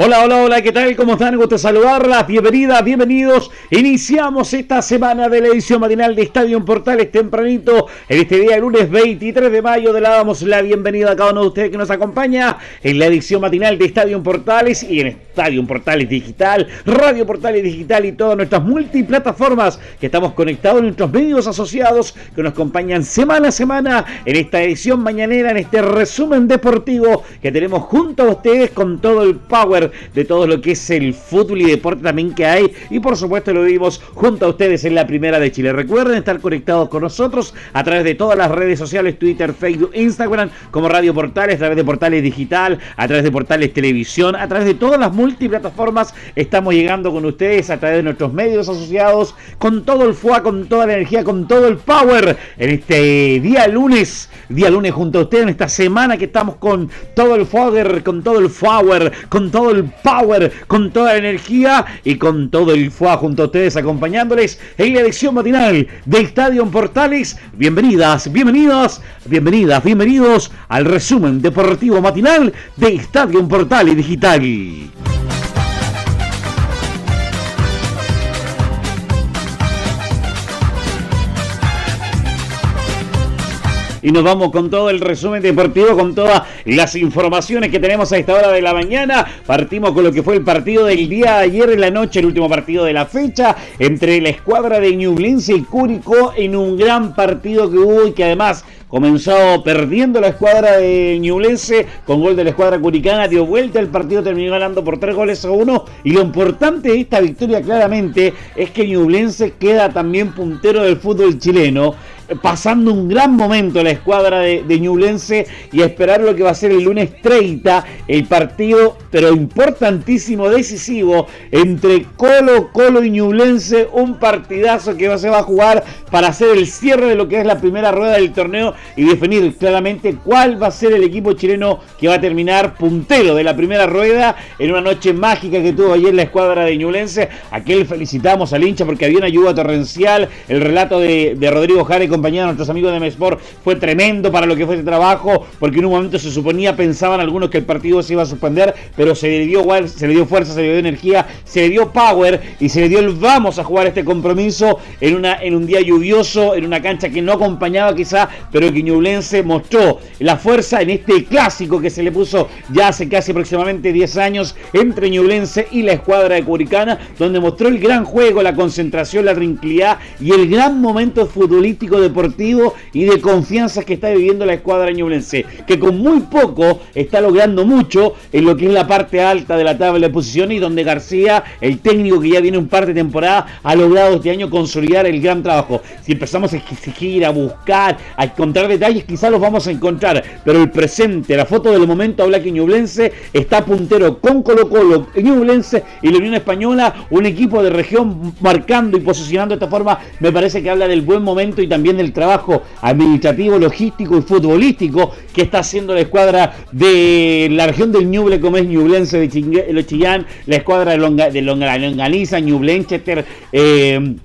Hola, hola, hola, ¿qué tal? ¿Cómo están? Gusto saludarlas. Bienvenidas, bienvenidos. Iniciamos esta semana de la edición matinal de Estadio Portales tempranito. En este día, lunes 23 de mayo, le damos la bienvenida a cada uno de ustedes que nos acompaña en la edición matinal de Estadio Portales y en Estadio Portales Digital, Radio Portales Digital y todas nuestras multiplataformas que estamos conectados en nuestros medios asociados que nos acompañan semana a semana en esta edición mañanera, en este resumen deportivo que tenemos junto a ustedes con todo el power de todo lo que es el fútbol y deporte también que hay. Y por supuesto lo vimos junto a ustedes en la primera de Chile. Recuerden estar conectados con nosotros a través de todas las redes sociales, Twitter, Facebook, Instagram, como Radio Portales, a través de Portales Digital, a través de Portales Televisión, a través de todas las multiplataformas. Estamos llegando con ustedes a través de nuestros medios asociados, con todo el FUA, con toda la energía, con todo el power en este día lunes, día lunes junto a ustedes en esta semana que estamos con todo el power, con todo el power, con todo el power, con toda la energía y con todo el fuá junto a ustedes acompañándoles en la elección matinal de Estadio Portales. Bienvenidas, bienvenidos, bienvenidas, bienvenidos al resumen deportivo matinal de Estadio Portales Digital. Y nos vamos con todo el resumen deportivo, con todas las informaciones que tenemos a esta hora de la mañana. Partimos con lo que fue el partido del día de ayer en la noche, el último partido de la fecha, entre la escuadra de Ñublense y Curicó en un gran partido que hubo y que además comenzó perdiendo la escuadra de Ñublense con gol de la escuadra curicana, dio vuelta el partido, terminó ganando por tres goles a uno y lo importante de esta victoria claramente es que Ñublense queda también puntero del fútbol chileno pasando un gran momento la escuadra de, de Ñublense y esperar lo que va a ser el lunes 30, el partido, pero importantísimo, decisivo, entre Colo, Colo y Ñublense, un partidazo que se va a jugar para hacer el cierre de lo que es la primera rueda del torneo y definir claramente cuál va a ser el equipo chileno que va a terminar puntero de la primera rueda en una noche mágica que tuvo ayer la escuadra de Ñublense. Aquel felicitamos al hincha porque había una ayuda torrencial, el relato de, de Rodrigo Jare compañía de nuestros amigos de Mesport fue tremendo para lo que fue ese trabajo, porque en un momento se suponía, pensaban algunos que el partido se iba a suspender, pero se le dio, se le dio fuerza, se le dio energía, se le dio power y se le dio el vamos a jugar este compromiso en, una, en un día lluvioso, en una cancha que no acompañaba quizá, pero que Ñublense mostró la fuerza en este clásico que se le puso ya hace casi aproximadamente 10 años entre Ñublense y la escuadra de Curicana, donde mostró el gran juego, la concentración, la tranquilidad y el gran momento futbolístico de deportivo y de confianza que está viviendo la escuadra ñublense, que con muy poco está logrando mucho en lo que es la parte alta de la tabla de posiciones y donde García, el técnico que ya viene un par de temporada, ha logrado este año consolidar el gran trabajo. Si empezamos a exigir, a buscar, a encontrar detalles, quizás los vamos a encontrar, pero el presente, la foto del momento habla que Ñublense está puntero con Colo Colo, Ñublense y la Unión Española, un equipo de región marcando y posicionando de esta forma, me parece que habla del buen momento y también del trabajo administrativo, logístico y futbolístico que está haciendo la escuadra de la región del Ñuble, como es Ñublense de Chillán, la escuadra de, Longa, de Longaniza, Ñublenchester, eh,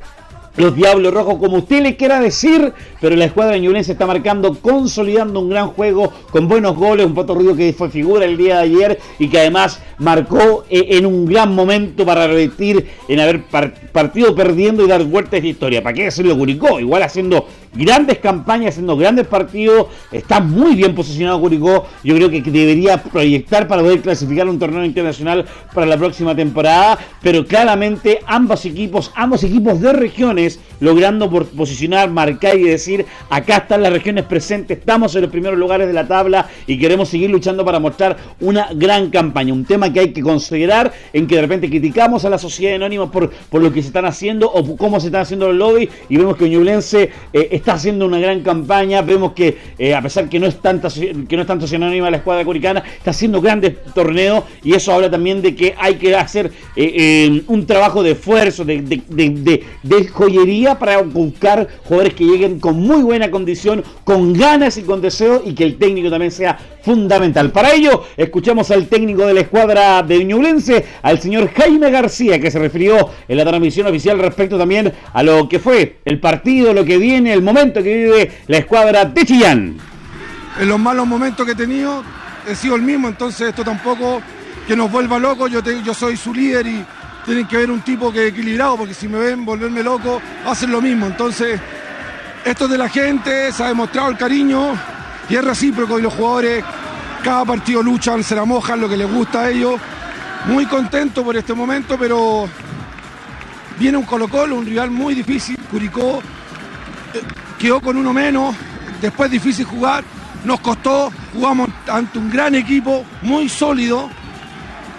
los Diablos Rojos, como usted le quiera decir, pero la escuadra ñublense está marcando, consolidando un gran juego con buenos goles, un Pato Ruido que fue figura el día de ayer y que además marcó eh, en un gran momento para repetir en haber partido perdiendo y dar vueltas de historia. ¿Para qué lo Curicó? Igual haciendo grandes campañas, haciendo grandes partidos, está muy bien posicionado Curicó, yo creo que debería proyectar para poder clasificar un torneo internacional para la próxima temporada, pero claramente ambos equipos, ambos equipos de regiones, logrando posicionar, marcar y decir, acá están las regiones presentes, estamos en los primeros lugares de la tabla y queremos seguir luchando para mostrar una gran campaña, un tema que hay que considerar, en que de repente criticamos a la sociedad anónima por, por lo que se están haciendo o cómo se están haciendo los lobbies y vemos que Ñublense eh, está haciendo una gran campaña. Vemos que, eh, a pesar que no es tanta que no es tanto sinónima la escuadra curicana, está haciendo grandes torneos y eso habla también de que hay que hacer eh, un trabajo de esfuerzo, de, de, de, pollería para buscar jugadores que lleguen con muy buena condición, con ganas y con deseo y que el técnico también sea fundamental. Para ello, escuchamos al técnico de la escuadra de Ñublense, al señor Jaime García, que se refirió en la transmisión oficial respecto también a lo que fue el partido, lo que viene, el momento que vive la escuadra de Chillán. En los malos momentos que he tenido, he sido el mismo, entonces esto tampoco que nos vuelva locos, yo soy su líder y tienen que ver un tipo que equilibrado, porque si me ven volverme loco, hacen lo mismo. Entonces, esto es de la gente, se ha demostrado el cariño y es recíproco y los jugadores cada partido luchan, se la mojan, lo que les gusta a ellos. Muy contento por este momento, pero viene un Colo Colo, un rival muy difícil. Curicó eh, quedó con uno menos, después difícil jugar, nos costó, jugamos ante un gran equipo, muy sólido,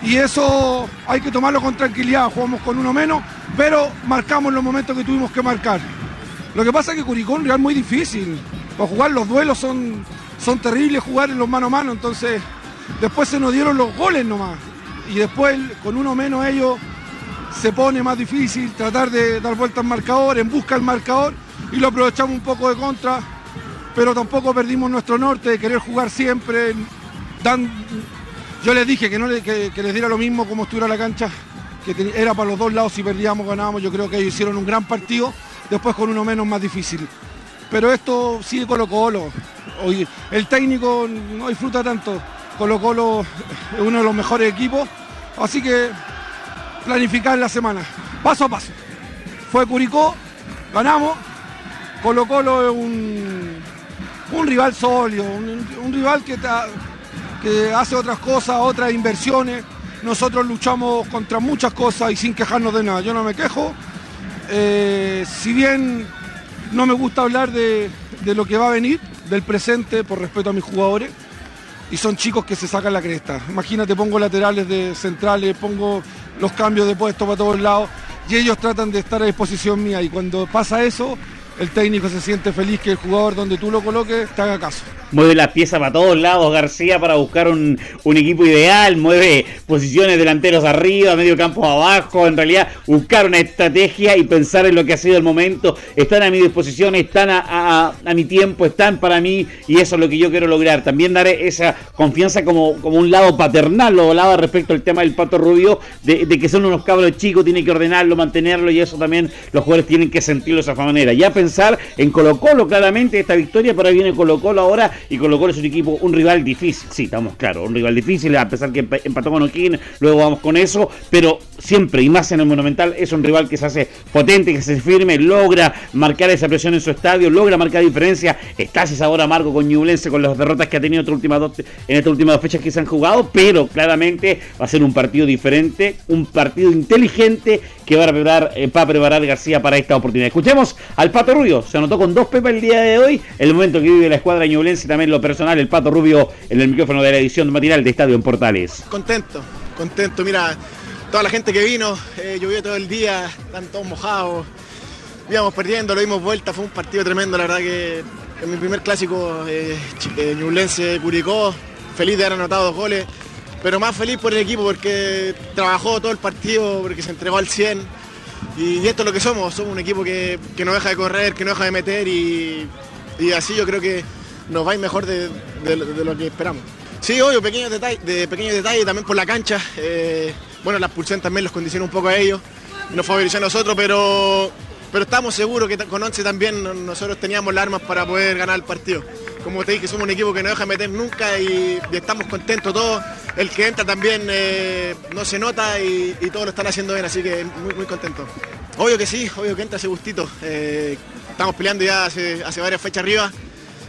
y eso hay que tomarlo con tranquilidad, jugamos con uno menos, pero marcamos los momentos que tuvimos que marcar. Lo que pasa es que Curicó es un muy difícil, para jugar los duelos son, son terribles jugar en los mano a mano, entonces después se nos dieron los goles nomás, y después con uno menos ellos se pone más difícil tratar de dar vuelta al marcador, en busca del marcador, y lo aprovechamos un poco de contra, pero tampoco perdimos nuestro norte de querer jugar siempre, dan, yo les dije que, no les diera lo mismo como estuviera la cancha, que era para los dos lados, si perdíamos, ganábamos. Yo creo que ellos hicieron un gran partido, después con uno menos más difícil. Pero esto sigue Colo Colo. Hoy, el técnico no disfruta tanto. Colo Colo es uno de los mejores equipos. Así que planificar la semana, paso a paso. Fue Curicó, ganamos. Colo Colo es un, un rival sólido, un rival que está hace otras cosas, otras inversiones. Nosotros luchamos contra muchas cosas y sin quejarnos de nada. Yo no me quejo. Eh, si bien no me gusta hablar de, lo que va a venir, del presente, por respeto a mis jugadores, y son chicos que se sacan la cresta. Imagínate, pongo laterales de centrales, pongo los cambios de puesto para todos lados, y ellos tratan de estar a disposición mía, y cuando pasa eso, el técnico se siente feliz que el jugador donde tú lo coloques te haga caso. Mueve las piezas para todos lados García para buscar un, equipo ideal, mueve posiciones delanteros arriba, medio campo abajo, en realidad buscar una estrategia y pensar en lo que ha sido el momento. Están a mi disposición, están a, mi tiempo, están para mí y eso es lo que yo quiero lograr. También daré esa confianza como, como un lado paternal, lo hablaba respecto al tema del Pato Rubio, de, de que son unos cabros chicos, tiene que ordenarlo, mantenerlo y eso también los jugadores tienen que sentirlo de esa manera. Ya pensar en Colo Colo claramente esta victoria, pero ahí viene Colo Colo ahora y Colo Colo es un equipo, un rival difícil, sí, estamos claros, un rival difícil, a pesar que empató con luego vamos con eso, pero siempre y más en el Monumental es un rival que se hace potente, que se firme, logra marcar esa presión en su estadio, logra marcar diferencia, está ese sabor amargo con Ñublense, con las derrotas que ha tenido en estas últimas dos fechas que se han jugado, pero claramente va a ser un partido diferente, un partido inteligente que va a preparar, eh, va a preparar García para esta oportunidad. Escuchemos al Pato Rubio, se anotó con dos pepas el día de hoy, el momento que vive la escuadra Ñublense también lo personal, el Pato Rubio en el micrófono de la edición matinal de Estadio en Portales. Contento, contento, mira, toda la gente que vino, eh, llovió todo el día, están todos mojados, íbamos perdiendo, lo dimos vuelta, fue un partido tremendo, la verdad que en mi primer clásico eh, eh Ñublense Curicó, feliz de haber anotado dos goles pero más feliz por el equipo porque trabajó todo el partido, porque se entregó al 100. Y, esto es lo que somos, somos un equipo que, no deja de correr, que no deja de meter y, así yo creo que nos va a ir mejor de, lo que esperamos. Sí, obvio, pequeños detalles, de pequeños detalles también por la cancha. Eh, bueno, la expulsión también los condiciona un poco a ellos, nos favoreció a nosotros, pero, pero estamos seguros que con 11 también nosotros teníamos las armas para poder ganar el partido como te dije, somos un equipo que no deja meter nunca y, estamos contentos todos. El que entra también eh, no se nota y, todos lo están haciendo bien, así que muy, muy contento. Obvio que sí, obvio que entra ese gustito. Eh, estamos peleando ya hace, varias fechas arriba.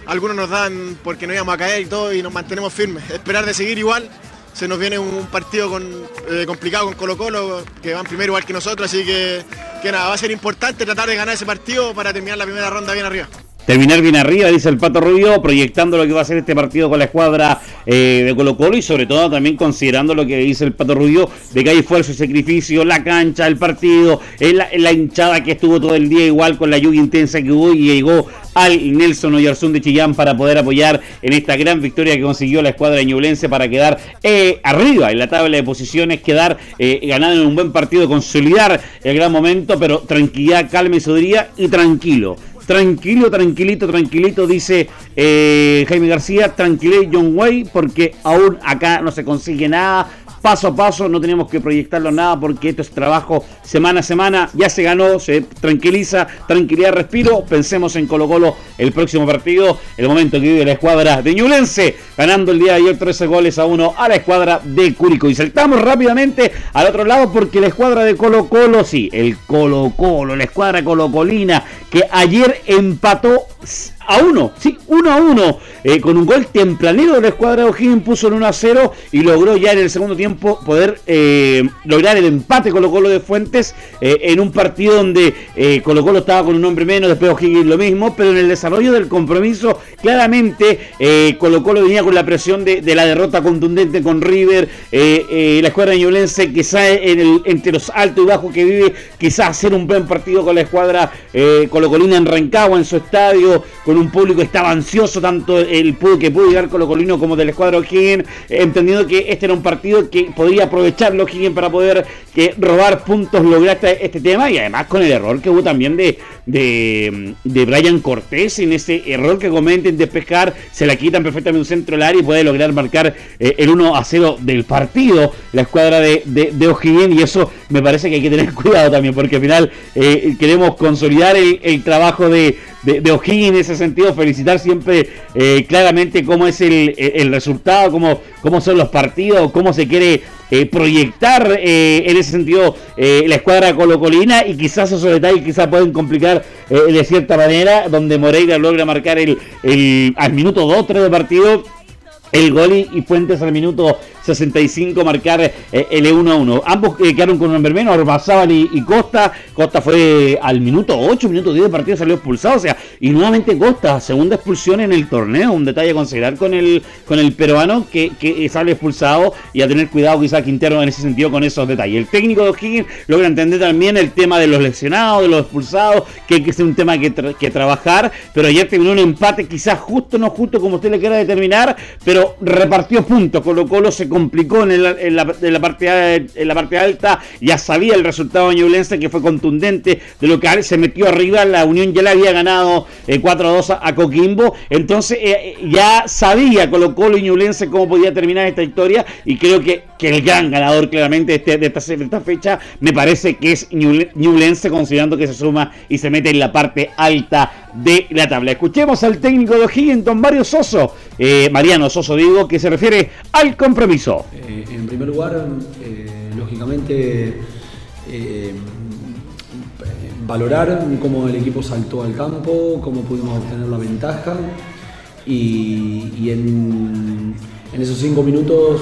Algunos nos dan porque no íbamos a caer y todo y nos mantenemos firmes. Esperar de seguir igual. Se nos viene un partido eh, complicado con Colo Colo, que van primero igual que nosotros, así que, que nada, va a ser importante tratar de ganar ese partido para terminar la primera ronda bien arriba. Terminar bien arriba, dice el Pato Rubio, proyectando lo que va a ser este partido con la escuadra eh, de Colo Colo y sobre todo también considerando lo que dice el Pato Rubio de que hay esfuerzo y sacrificio, la cancha, el partido, la, la, hinchada que estuvo todo el día igual con la lluvia intensa que hubo y llegó al Nelson Oyarzún de Chillán para poder apoyar en esta gran victoria que consiguió la escuadra ñublense para quedar eh, arriba en la tabla de posiciones, quedar eh, en un buen partido, consolidar el gran momento, pero tranquilidad, calma y sobería y tranquilo Tranquilo, tranquilito, tranquilito, dice eh, Jaime García. Tranquilé John Way, porque aún acá no se consigue nada paso a paso, no tenemos que proyectarlo nada porque esto es trabajo semana a semana, ya se ganó, se tranquiliza, tranquilidad, respiro, pensemos en Colo Colo el próximo partido, el momento que vive la escuadra de Ñulense, ganando el día de ayer 13 goles a 1 a la escuadra de Curico. Y saltamos rápidamente al otro lado porque la escuadra de Colo Colo, sí, el Colo Colo, la escuadra colocolina, que ayer empató a uno, sí, uno a uno, eh, con un gol templanero de la escuadra de O'Higgins, puso el 1 a 0 y logró ya en el segundo tiempo poder eh, lograr el empate Colo Colo de Fuentes eh, en un partido donde Colo Colo estaba con un hombre menos, después O'Higgins lo mismo, pero en el desarrollo del compromiso claramente Colo Colo venía con la presión de, la derrota contundente con River, la escuadra ñulense quizá en el, entre los altos y bajos que vive, quizás hacer un buen partido con la escuadra colocolina en Rancagua, en su estadio, con un público estaba ansioso, tanto el que pudo llegar Colo Colino como del escuadro O'Higgins, entendiendo que este era un partido que podría aprovecharlo O'Higgins para poder que robar puntos, lograr este, tema y además con el error que hubo también de, de, de Brian Cortés en ese error que comenten de pescar, se la quitan perfectamente un centro del área y puede lograr marcar eh, el 1 a 0 del partido la escuadra de, de, O'Higgins y eso me parece que hay que tener cuidado también porque al final eh, queremos consolidar el trabajo de, de, O'Higgins en ese sentido, felicitar siempre eh, claramente cómo es el, resultado, cómo, cómo son los partidos, cómo se quiere eh, proyectar eh, en ese sentido la escuadra colocolina y quizás esos detalles quizás pueden complicar de cierta manera, donde Moreira logra marcar el, el al minuto 2-3 de partido el gol y Fuentes al minuto 65 marcar eh, el 1 a 1. Ambos eh, quedaron con un hombre menos, Orbazábal y, Costa. Costa fue al minuto 8, minuto 10 de partido, salió expulsado. O sea, y nuevamente Costa, segunda expulsión en el torneo. Un detalle a considerar con el, con el peruano que, que sale expulsado y a tener cuidado quizá Quintero en ese sentido con esos detalles. El técnico de O'Higgins logra entender también el tema de los lesionados, de los expulsados, que que ser un tema que, que trabajar. Pero ayer terminó un empate, quizás justo, no justo como usted le quiera determinar, pero repartió puntos. Colo Colo se complicó en, la, parte, en la parte alta, ya sabía el resultado ñublense que fue contundente, de lo que se metió arriba, la Unión ya le había ganado 4 eh, a 2 a, Coquimbo, entonces eh, ya sabía Colo Colo y Ñublense cómo podía terminar esta historia y creo que, que el gran ganador claramente de, este, de, esta, fecha me parece que es Ñublense considerando que se suma y se mete en la parte alta de la tabla. Escuchemos al técnico de O'Higgins, don Mario Soso, eh, Mariano Soso digo, que se refiere al compromiso eh, en primer lugar, eh, lógicamente, valorar cómo el equipo saltó al campo, cómo pudimos obtener la ventaja y, en, esos cinco minutos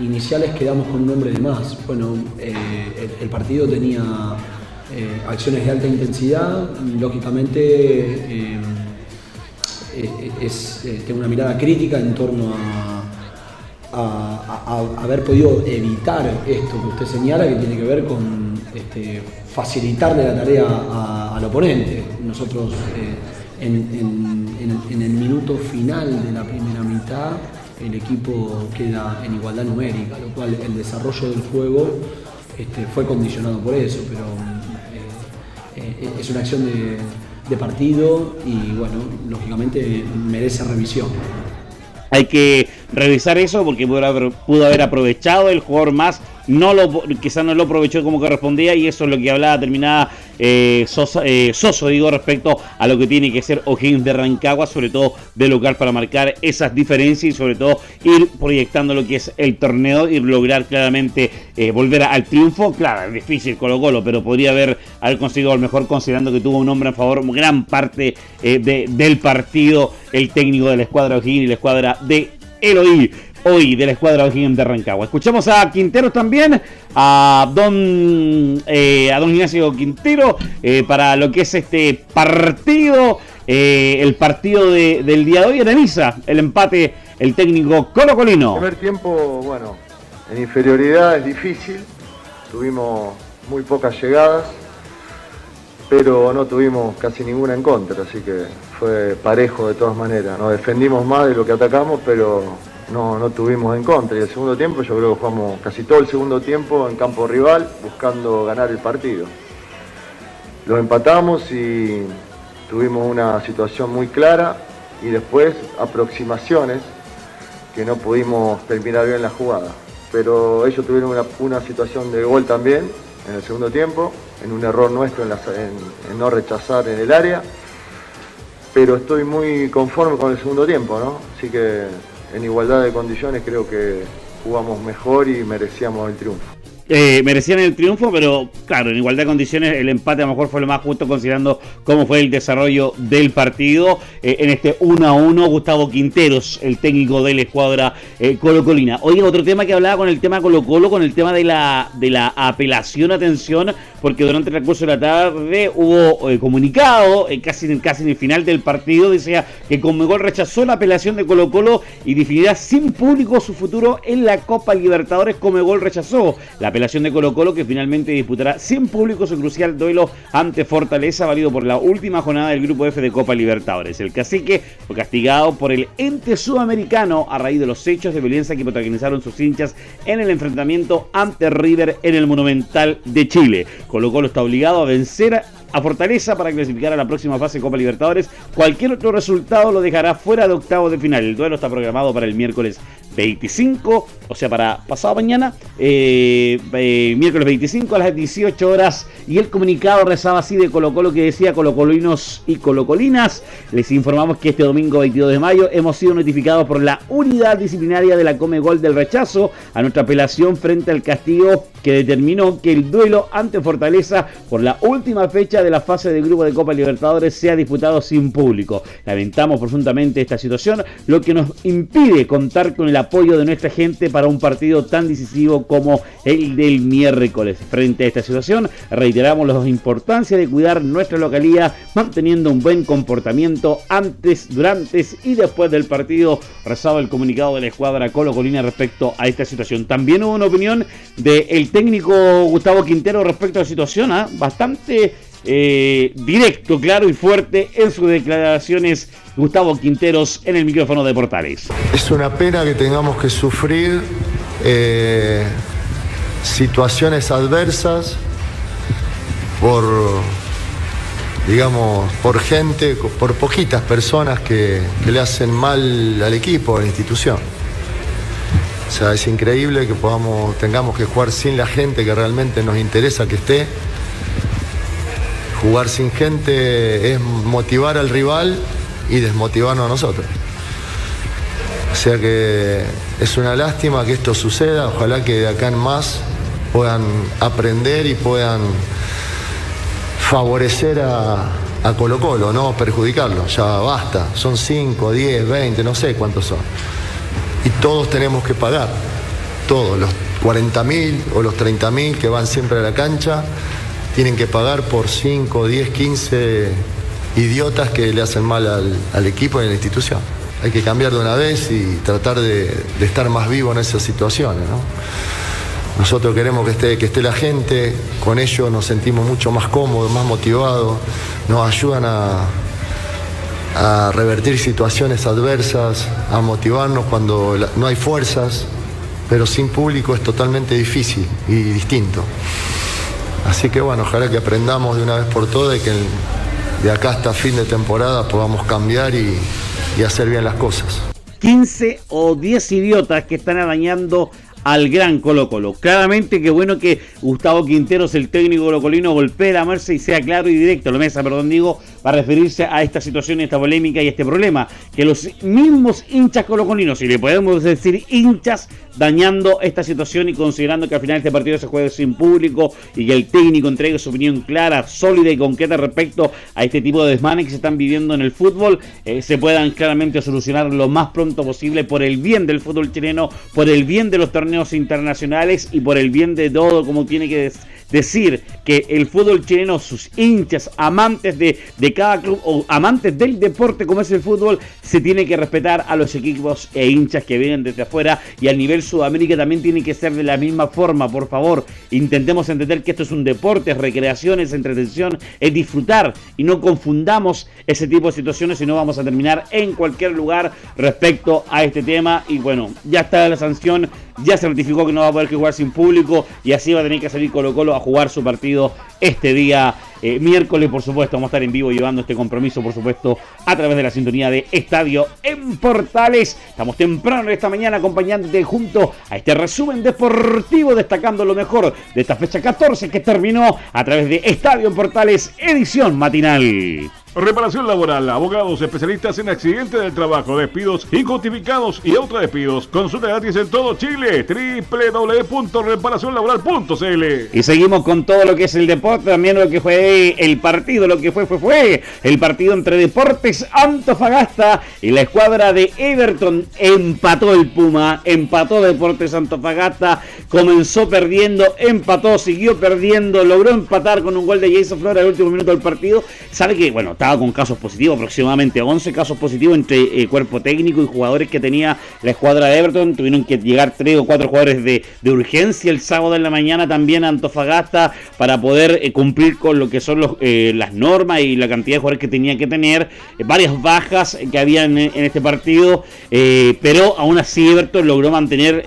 iniciales quedamos con un hombre de más. Bueno, el, partido tenía acciones de alta intensidad, lógicamente es, tengo una mirada crítica en torno a haber podido evitar esto que usted señala, que tiene que ver con este, facilitarle la tarea al oponente. Nosotros eh, en, el minuto final de la primera mitad el equipo queda en igualdad numérica, lo cual el desarrollo del juego este, fue condicionado por eso, pero eh, eh, es una acción de, de partido y bueno, lógicamente merece revisión. Hay que revisar eso porque pudo haber, pudo haber aprovechado el jugador más no lo, quizás no lo aprovechó como correspondía y eso es lo que hablaba terminada eh, eh, Soso, digo, respecto a lo que tiene que ser O'Higgins de Rancagua, sobre todo de local para marcar esas diferencias y sobre todo ir proyectando lo que es el torneo y lograr claramente eh, volver al triunfo. Claro, es difícil Colo Colo, pero podría haber, haber conseguido al mejor considerando que tuvo un hombre a favor gran parte del partido, el técnico de la escuadra O'Higgins y la escuadra de Eloy. Hoy de la escuadra O'Higgins de Rancagua. Escuchamos a Quintero también, a don, eh, a don Ignacio Quintero, eh, para lo que es este partido, eh, el partido del día de hoy. Analiza el empate el técnico Colo Colino. El primer tiempo, bueno, en inferioridad es difícil, tuvimos muy pocas llegadas, pero no tuvimos casi ninguna en contra, así que fue parejo de todas maneras. Nos defendimos más de lo que atacamos, pero no, no tuvimos en contra. Y el segundo tiempo yo creo que jugamos casi todo el segundo tiempo en campo rival buscando ganar el partido. Lo empatamos y tuvimos una situación muy clara y después aproximaciones que no pudimos terminar bien la jugada. Pero ellos tuvieron una, situación de gol también en el segundo tiempo, en un error nuestro en, en no rechazar en el área. Pero estoy muy conforme con el segundo tiempo, ¿no? Así que en igualdad de condiciones creo que jugamos mejor y merecíamos el triunfo. Eh, merecían el triunfo, pero claro, en igualdad de condiciones el empate a lo mejor fue lo más justo considerando cómo fue el desarrollo del partido. Eh, en este 1 a 1, Gustavo Quinteros, el técnico de la escuadra eh, Colo Colina. Oye, otro tema que hablaba con el tema Colo Colo, con el tema de la, de la apelación, atención, porque durante el curso de la tarde hubo comunicado, casi, casi en el final del partido, decía que Conmebol rechazó la apelación de Colo Colo y definirá sin público su futuro en la Copa Libertadores. Conmebol rechazó la apelación apelación de Colo Colo que finalmente disputará sin público su crucial duelo ante Fortaleza, válido por la última jornada del Grupo F de Copa Libertadores. El cacique fue castigado por el ente sudamericano a raíz de los hechos de violencia que protagonizaron sus hinchas en el enfrentamiento ante River en el Monumental de Chile. Colo Colo está obligado a vencer a Fortaleza para clasificar a la próxima fase de Copa Libertadores. Cualquier otro resultado lo dejará fuera de octavo de final. El duelo está programado para el miércoles 25, o sea, para pasado mañana, eh, eh, miércoles 25 a las 18 horas. Y el comunicado rezaba así de Colo Colo que decía Colocolinos y Colocolinas. Les informamos que este domingo 22 de mayo hemos sido notificados por la unidad disciplinaria de la Come Gol del rechazo a nuestra apelación frente al castigo que determinó que el duelo ante Fortaleza por la última fecha de la fase de grupo de Copa Libertadores sea disputado sin público. Lamentamos profundamente esta situación, lo que nos impide contar con el apoyo de nuestra gente para un partido tan decisivo como el del miércoles. Frente a esta situación, reiteramos la importancia de cuidar nuestra localidad manteniendo un buen comportamiento antes, durante y después del partido. Rezaba el comunicado de la escuadra Colo Colina respecto a esta situación. También hubo una opinión del técnico Gustavo Quintero respecto a la situación, ¿ah? bastante eh, directo, claro y fuerte en sus declaraciones Gustavo Quinteros en el micrófono de Portales. Es una pena que tengamos que sufrir eh, situaciones adversas por, digamos, por gente, por poquitas personas que, le hacen mal al equipo, a la institución. O sea, es increíble que podamos, tengamos que jugar sin la gente que realmente nos interesa que esté Jugar sin gente es motivar al rival y desmotivarnos a nosotros. O sea que es una lástima que esto suceda, ojalá que de acá en más puedan aprender y puedan favorecer a, Colo Colo, no perjudicarlo, ya basta, son 5, 10, 20, no sé cuántos son. Y todos tenemos que pagar, todos, los 40.000 o los 30.000 que van siempre a la cancha, tienen que pagar por 5, 10, 15 idiotas que le hacen mal al, equipo y a la institución. Hay que cambiar de una vez y tratar de, estar más vivo en esas situaciones. Nosotros queremos que esté, que esté la gente, con ellos nos sentimos mucho más cómodos, más motivados, nos ayudan a, a revertir situaciones adversas, a motivarnos cuando no hay fuerzas, pero sin público es totalmente difícil y distinto. Así que bueno, ojalá que aprendamos de una vez por todas y que de acá hasta fin de temporada podamos cambiar y, hacer bien las cosas. 15 o 10 idiotas que están arañando al gran Colo Colo. Claramente que bueno que Gustavo Quinteros, el técnico colocolino, golpee la marcha y sea claro y directo, lo mesa, perdón, digo, para referirse a esta situación, esta polémica y este problema, que los mismos hinchas colocolinos, si le podemos decir hinchas, dañando esta situación y considerando que al final este partido se juega sin público y que el técnico entregue su opinión clara, sólida y concreta respecto a este tipo de desmanes que se están viviendo en el fútbol, eh, se puedan claramente solucionar lo más pronto posible por el bien del fútbol chileno, por el bien de los torneos internacionales y por el bien de todo como tiene que decir que el fútbol chileno, sus hinchas, amantes de, cada club o amantes del deporte como es el fútbol, se tiene que respetar a los equipos e hinchas que vienen desde afuera y al nivel Sudamérica también tiene que ser de la misma forma, por favor. Intentemos entender que esto es un deporte, es recreación, es entretención, es disfrutar y no confundamos ese tipo de situaciones y no vamos a terminar en cualquier lugar respecto a este tema. Y bueno, ya está la sanción, ya se notificó que no va a poder jugar sin público y así va a tener que salir Colo Colo a jugar su partido este día eh, miércoles, por supuesto, vamos a estar en vivo llevando este compromiso, por supuesto, a través de la sintonía de Estadio en Portales. Estamos temprano esta mañana acompañándote junto a este resumen deportivo, destacando lo mejor de esta fecha 14 que terminó a través de Estadio en Portales, edición matinal. Reparación laboral, abogados especialistas en accidentes del trabajo, despidos injustificados y autodespidos. Consulta gratis en todo Chile. www.reparacionlaboral.cl. Y seguimos con todo lo que es el deporte, también lo que fue el partido, lo que fue fue fue el partido entre Deportes Antofagasta y la escuadra de Everton empató el Puma, empató Deportes Antofagasta, comenzó perdiendo, empató, siguió perdiendo, logró empatar con un gol de Jason Flores al último minuto del partido. Sabe que bueno, estaba con casos positivos, aproximadamente 11 casos positivos entre eh, cuerpo técnico y jugadores que tenía la escuadra de Everton. Tuvieron que llegar tres o cuatro jugadores de, urgencia el sábado en la mañana también a Antofagasta para poder eh, cumplir con lo que son los, eh, las normas y la cantidad de jugadores que tenía que tener. varias bajas que había en, este partido, pero aún así Everton logró mantener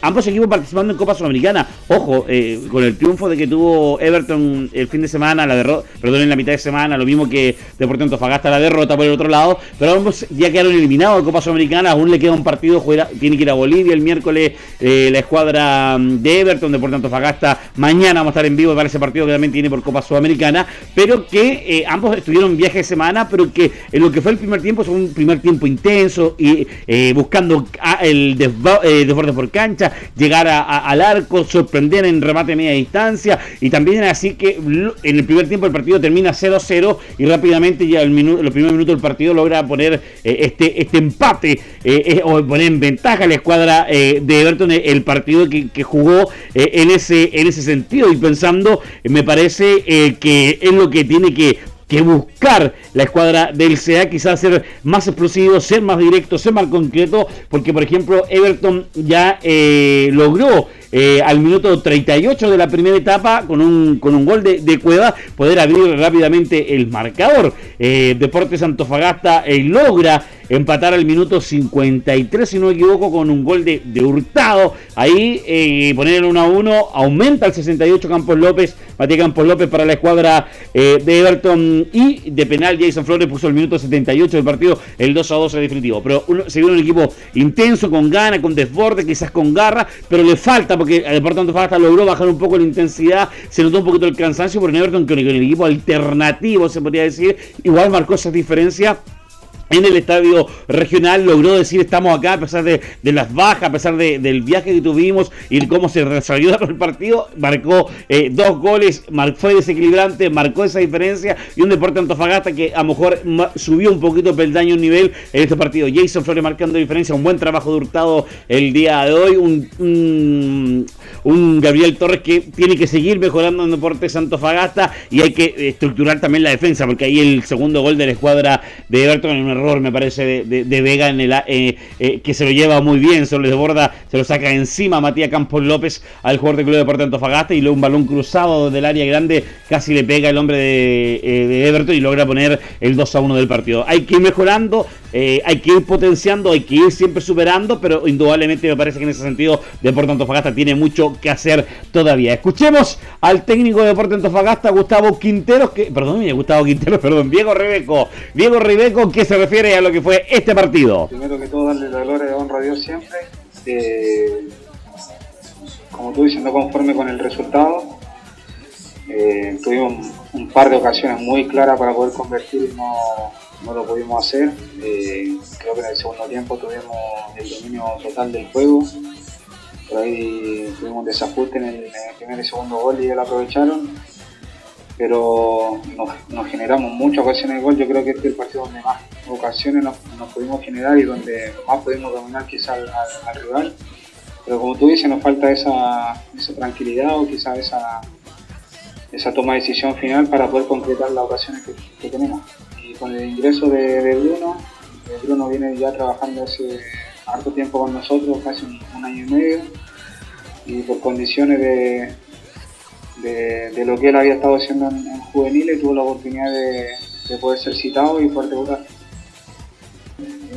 ambos equipos participando en Copa Sudamericana. Ojo, con el triunfo de que tuvo Everton el fin de semana, la derrota, perdón, en la mitad de semana, lo mismo que Deportivo Antofagasta la derrota por el otro lado, pero ambos ya quedaron eliminados de Copa Sudamericana, aún le queda un partido, tiene que ir a Bolivia el miércoles eh, la escuadra mm, de Everton, Deportivo Antofagasta, mañana vamos a estar en vivo para ese partido que también tiene por Copa Sudamericana, pero que eh, ambos estuvieron en viaje de semana, pero que en lo que fue el primer tiempo fue un primer tiempo intenso y eh, buscando el desborde por cancha, llegar al arco, sorprender en remate a media distancia y también así que en el primer tiempo el partido termina 0-0 y rápidamente ya el minuto, los primeros minutos del partido logra poner eh, este, este empate eh, eh, o poner en ventaja la escuadra de Everton el partido que, que jugó en, ese, en ese sentido. Y pensando, me parece que es lo que tiene que que buscar la escuadra del CA, quizás ser más explosivo, ser más directo, ser más concreto, porque por ejemplo Everton ya logró eh, al minuto 38 de la primera etapa con un, con un gol de, Cueva poder abrir rápidamente el marcador. Eh, Deportes Antofagasta eh, logra empatar al minuto 53, si no me equivoco, con un gol de, Hurtado. Ahí eh, poner el 1 a 1, aumenta al 68 Campos López, Matías Campos López para la escuadra de Everton y de penal Jason Flores puso el minuto 78 del partido, el 2 a 2 definitivo. Pero se vio un equipo intenso, con gana, con desborde, quizás con garra, pero le falta porque el Deportivo Antofagasta logró bajar un poco la intensidad, se notó un poquito el cansancio por Everton, con el equipo alternativo se podría decir, igual marcó esa diferencia en el estadio regional logró decir estamos acá a pesar de, las bajas, a pesar del viaje que tuvimos y cómo se desarrolló el partido, marcó eh, dos goles, fue desequilibrante, marcó esa diferencia y un deporte Antofagasta que a lo mejor subió un poquito el peldaño nivel en este partido. Jason Flores marcando diferencia, un buen trabajo de Hurtado el día de hoy, un, Gabriel Torres que tiene que seguir mejorando en Deportes Antofagasta y hay que estructurar también la defensa porque ahí el segundo gol de la escuadra de Everton en un error, me parece, de, Vega en el, eh, eh, que se lo lleva muy bien, se lo desborda, se lo saca encima Matías Campos López al jugador del Club de Deportes Antofagasta y luego un balón cruzado del área grande casi le pega el hombre de, eh, de, Everton y logra poner el 2 a 1 del partido. Hay que ir mejorando, hay que ir potenciando, hay que ir siempre superando, pero indudablemente me parece que en ese sentido Deportes Antofagasta tiene mucho que hacer todavía. Escuchemos al técnico de Deportes Antofagasta, Gustavo Quinteros, que, perdón, Gustavo Quinteros, perdón, Diego Rebeco, Diego Rebeco, que se refiere a lo que fue este partido? Primero que todo, darle la gloria y honra a Dios siempre. Eh, como tú dices, no conforme con el resultado. Eh, tuvimos un par de ocasiones muy claras para poder convertir no, no lo pudimos hacer. Eh, creo que en el segundo tiempo tuvimos el dominio total del juego. Por ahí tuvimos un desajuste en el, primer y segundo gol y ya lo aprovecharon. Pero nos, generamos muchas ocasiones de gol. Yo creo que este es el partido donde más ocasiones nos, pudimos generar y donde más pudimos dominar quizás al, rival. Pero como tú dices, nos falta esa, tranquilidad o quizás esa, esa toma de decisión final para poder concretar las ocasiones que tenemos con el ingreso de, Bruno, eh, Bruno viene ya trabajando hace harto tiempo con nosotros, casi un, año y medio, y por condiciones de, de, lo que él había estado haciendo en, juveniles, tuvo la oportunidad de, poder ser citado y poder debutar.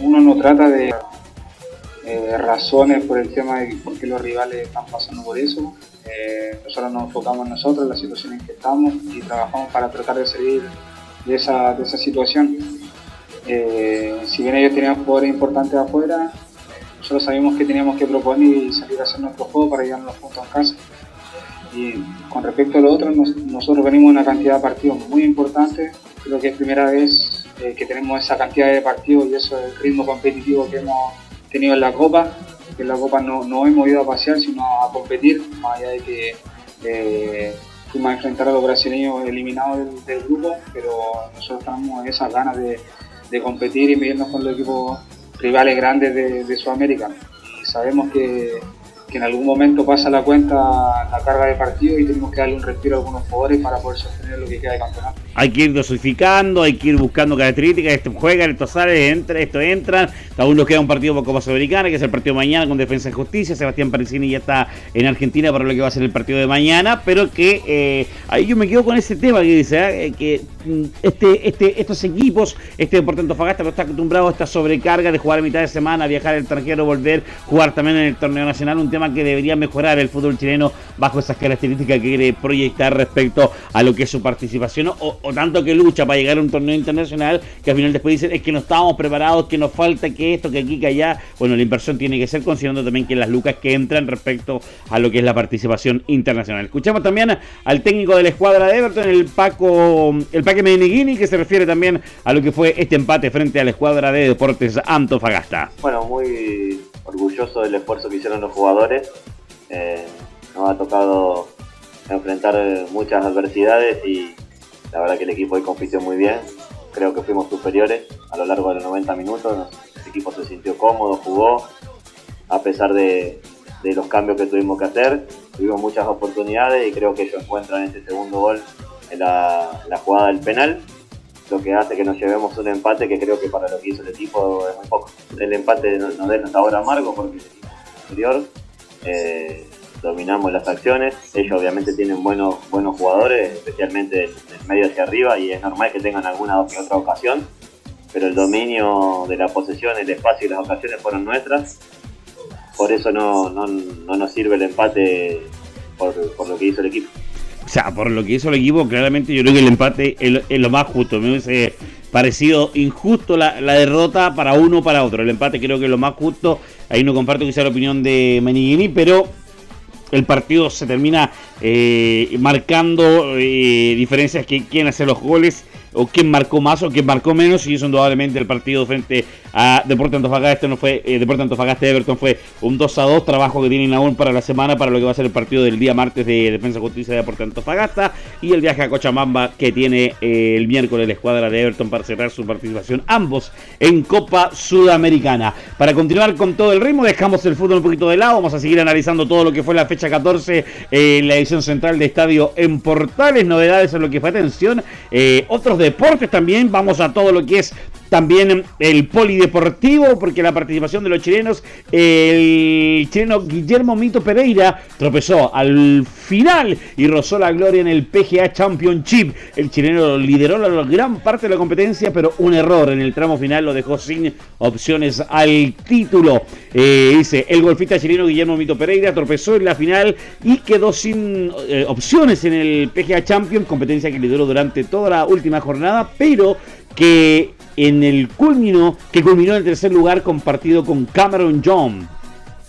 Uno no trata de eh, razones por el tema de por qué los rivales están pasando por eso. Eh, nosotros nos enfocamos en nosotros, en la situación en que estamos y trabajamos para tratar de seguir de esa, de esa situación. Eh, si bien ellos tenían jugadores importantes afuera, nosotros sabíamos que teníamos que proponer y salir a hacer nuestro juego para llevarnos los puntos a casa. Y con respecto a lo otro, nosotros venimos una cantidad de partidos muy importante. Creo que es primera vez eh, que tenemos esa cantidad de partidos y eso es el ritmo competitivo que hemos tenido en la Copa. Que en la Copa no, no hemos ido a pasear, sino a competir, más allá de que eh, fuimos a enfrentar a los brasileños eliminados del, grupo, pero nosotros estamos en esas ganas de, competir y medirnos con los equipos rivales grandes de, de Sudamérica. Y sabemos que, que en algún momento pasa la cuenta la carga de partido y tenemos que darle un respiro a algunos jugadores para poder sostener lo que queda de campeonato. Hay que ir dosificando, hay que ir buscando características, esto juegan, esto sale, entra, esto entra, aún nos queda un partido por Copa Sudamericana, que es el partido de mañana con Defensa y Justicia, Sebastián Parisini ya está en Argentina para lo que va a ser el partido de mañana, pero que eh, ahí yo me quedo con ese tema que dice, ¿eh? que mm, este, este, estos equipos, este Deportivo Antofagasta no está acostumbrado a esta sobrecarga de jugar a mitad de semana, viajar al extranjero, volver, jugar también en el torneo nacional, un que debería mejorar el fútbol chileno bajo esas características que quiere proyectar respecto a lo que es su participación o, tanto que lucha para llegar a un torneo internacional que al final después dicen es que no estábamos preparados, que nos falta que esto, que aquí, que allá. Bueno, la inversión tiene que ser considerando también que las lucas que entran respecto a lo que es la participación internacional. Escuchamos también al técnico de la escuadra de Everton, el Paco, el Paque Meneghini, que se refiere también a lo que fue este empate frente a la escuadra de Deportes Antofagasta. Bueno, muy orgulloso del esfuerzo que hicieron los jugadores. Eh, nos ha tocado enfrentar muchas adversidades y la verdad que el equipo hoy compitió muy bien. Creo que fuimos superiores a lo largo de los 90 minutos. El equipo se sintió cómodo, jugó, a pesar de, los cambios que tuvimos que hacer. Tuvimos muchas oportunidades y creo que ellos encuentran ese segundo gol en la, la jugada del penal lo que hace que nos llevemos un empate que creo que para lo que hizo el equipo es muy poco. El empate nos deja hasta ahora amargo porque el equipo superior, eh, dominamos las acciones, ellos obviamente tienen buenos, buenos jugadores, especialmente del medio hacia arriba y es normal que tengan alguna que otra ocasión, pero el dominio de la posesión, el espacio y las ocasiones fueron nuestras, por eso no, no, no nos sirve el empate por, lo que hizo el equipo. O sea, por lo que hizo el equipo, claramente yo creo que el empate es, lo más justo. Me hubiese parecido injusto la, derrota para uno o para otro. El empate creo que es lo más justo. Ahí no comparto quizá la opinión de Menigini, pero el partido se termina eh, marcando eh, diferencias que quieren hacer los goles o quién marcó más o quién marcó menos y eso indudablemente el partido frente a Deporte Antofagasta este no fue eh, Everton fue un 2 a 2 trabajo que tienen aún para la semana para lo que va a ser el partido del día martes de Defensa Justicia de Deporte Antofagasta y el viaje a Cochabamba que tiene eh, el miércoles la escuadra de Everton para cerrar su participación ambos en Copa Sudamericana para continuar con todo el ritmo dejamos el fútbol un poquito de lado vamos a seguir analizando todo lo que fue la fecha 14 eh, la edición central de Estadio en Portales novedades en lo que fue atención otros deportes también. Vamos a todo lo que es también el polideportivo, porque la participación de los chilenos, el chileno Guillermo Mito Pereira tropezó al final y rozó la gloria en el PGA Championship. El chileno lideró la gran parte de la competencia, pero un error en el tramo final lo dejó sin opciones al título. Eh, dice, el golfista chileno Guillermo Mito Pereira tropezó en la final y quedó sin eh, opciones en el PGA Champion, competencia que lideró durante toda la última jornada, pero que en el culmino, que culminó en el tercer lugar compartido con Cameron John.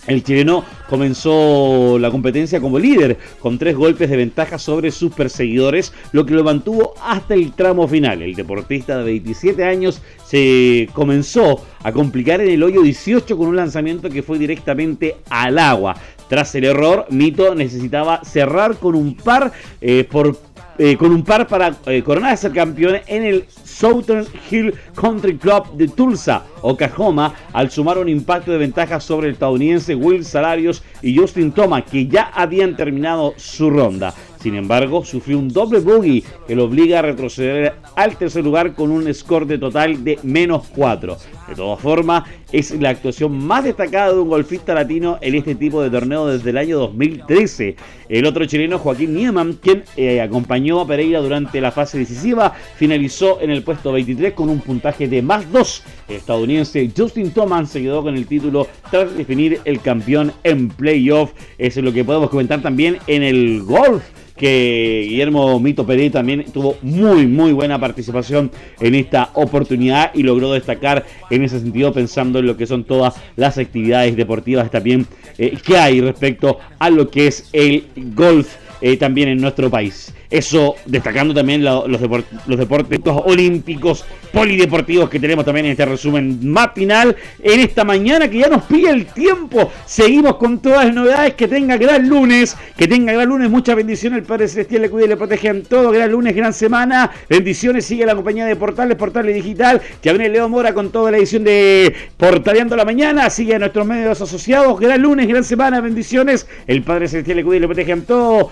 El chileno comenzó la competencia como líder, con tres golpes de ventaja sobre sus perseguidores, lo que lo mantuvo hasta el tramo final. El deportista de 27 años se comenzó a complicar en el hoyo 18 con un lanzamiento que fue directamente al agua. Tras el error, Mito necesitaba cerrar con un par eh, por eh, con un par para eh, coronar campeón en el Southern Hill Country Club de Tulsa, Oklahoma, al sumar un impacto de ventaja sobre el estadounidense Will Salarios y Justin Thomas, que ya habían terminado su ronda. Sin embargo, sufrió un doble bogey que lo obliga a retroceder al tercer lugar con un score de total de menos 4. De todas formas, es la actuación más destacada de un golfista latino en este tipo de torneo desde el año 2013. El otro chileno, Joaquín Niemann, quien eh, acompañó a Pereira durante la fase decisiva, finalizó en el puesto 23 con un puntaje de más 2. El estadounidense Justin Thomas se quedó con el título tras definir el campeón en playoff. Eso es lo que podemos comentar también en el golf que Guillermo Mito Pérez también tuvo muy muy buena participación en esta oportunidad y logró destacar en ese sentido pensando en lo que son todas las actividades deportivas también eh, que hay respecto a lo que es el golf eh, también en nuestro país. Eso destacando también los, los deportes olímpicos, polideportivos que tenemos también en este resumen matinal en esta mañana que ya nos pilla el tiempo. Seguimos con todas las novedades. Que tenga gran lunes, que tenga gran lunes. Muchas bendiciones. El Padre Celestial le cuide y le protege en todo. Gran lunes, gran semana. Bendiciones. Sigue la compañía de Portales, Portales Digital. Que viene Leo Mora con toda la edición de Portaleando la Mañana. Sigue a nuestros medios asociados. Gran lunes, gran semana. Bendiciones. El Padre Celestial le cuide y le protege en todo.